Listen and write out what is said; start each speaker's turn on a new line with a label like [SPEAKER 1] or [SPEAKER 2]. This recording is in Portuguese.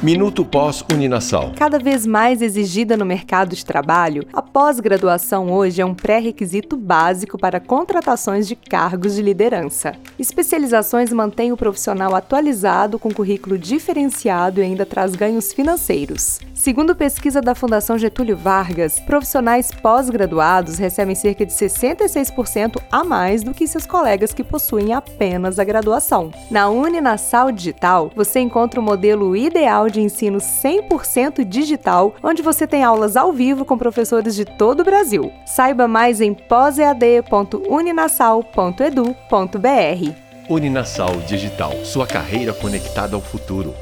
[SPEAKER 1] Minuto pós-Uninasal.
[SPEAKER 2] Cada vez mais exigida no mercado de trabalho, a pós-graduação hoje é um pré-requisito básico para contratações de cargos de liderança. Especializações mantêm o profissional atualizado com currículo diferenciado e ainda traz ganhos financeiros. Segundo pesquisa da Fundação Getúlio Vargas, profissionais pós-graduados recebem cerca de 66% a mais do que seus colegas que possuem apenas a graduação. Na Uninasal Digital, você encontra o modelo ideal de ensino 100% digital, onde você tem aulas ao vivo com professores de todo o Brasil. Saiba mais em posead.uninasal.edu.br.
[SPEAKER 1] Uninasal Digital, sua carreira conectada ao futuro.